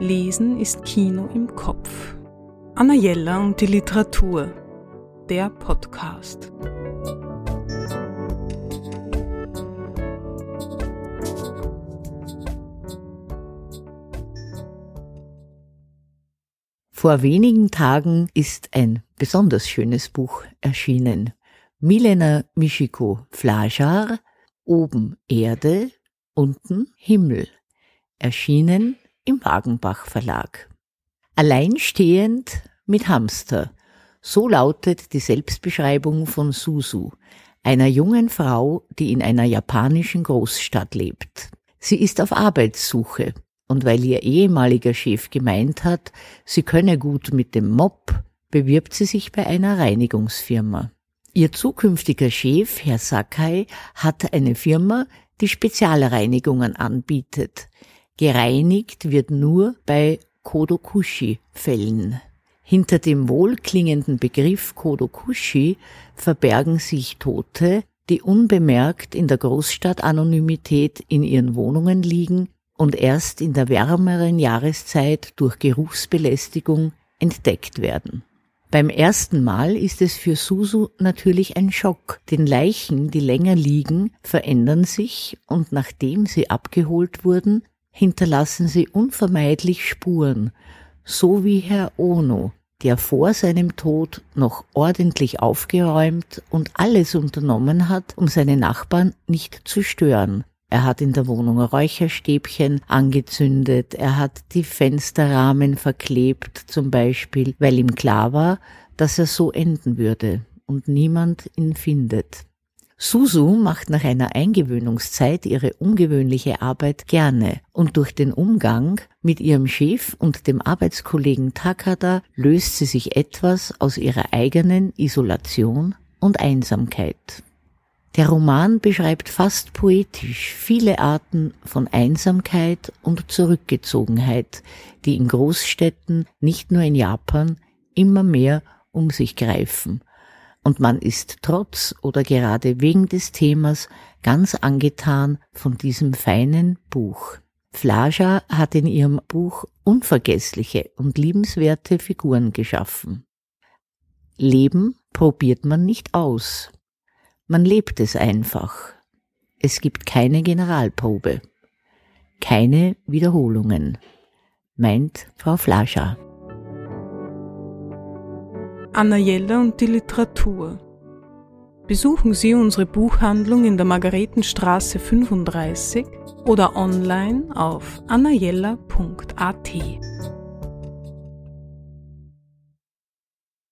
Lesen ist Kino im Kopf. Anna Jella und die Literatur. Der Podcast. Vor wenigen Tagen ist ein besonders schönes Buch erschienen. Milena Michiko Flajar, Oben Erde, unten Himmel. Erschienen im Wagenbach Verlag. Alleinstehend mit Hamster. So lautet die Selbstbeschreibung von Susu, einer jungen Frau, die in einer japanischen Großstadt lebt. Sie ist auf Arbeitssuche und weil ihr ehemaliger Chef gemeint hat, sie könne gut mit dem Mob, bewirbt sie sich bei einer Reinigungsfirma. Ihr zukünftiger Chef, Herr Sakai, hat eine Firma, die Spezialreinigungen anbietet. Gereinigt wird nur bei Kodokushi-Fällen. Hinter dem wohlklingenden Begriff Kodokushi verbergen sich Tote, die unbemerkt in der Großstadtanonymität in ihren Wohnungen liegen und erst in der wärmeren Jahreszeit durch Geruchsbelästigung entdeckt werden. Beim ersten Mal ist es für Susu natürlich ein Schock, denn Leichen, die länger liegen, verändern sich und nachdem sie abgeholt wurden, hinterlassen sie unvermeidlich Spuren, so wie Herr Ono, der vor seinem Tod noch ordentlich aufgeräumt und alles unternommen hat, um seine Nachbarn nicht zu stören, er hat in der Wohnung Räucherstäbchen angezündet, er hat die Fensterrahmen verklebt zum Beispiel, weil ihm klar war, dass er so enden würde und niemand ihn findet. Susu macht nach einer Eingewöhnungszeit ihre ungewöhnliche Arbeit gerne und durch den Umgang mit ihrem Chef und dem Arbeitskollegen Takada löst sie sich etwas aus ihrer eigenen Isolation und Einsamkeit. Der Roman beschreibt fast poetisch viele Arten von Einsamkeit und Zurückgezogenheit, die in Großstädten, nicht nur in Japan, immer mehr um sich greifen. Und man ist trotz oder gerade wegen des Themas ganz angetan von diesem feinen Buch. Flaja hat in ihrem Buch unvergessliche und liebenswerte Figuren geschaffen. Leben probiert man nicht aus, man lebt es einfach. Es gibt keine Generalprobe. Keine Wiederholungen, meint Frau Flascher. Anna Jelle und die Literatur. Besuchen Sie unsere Buchhandlung in der Margaretenstraße 35 oder online auf annajella.at.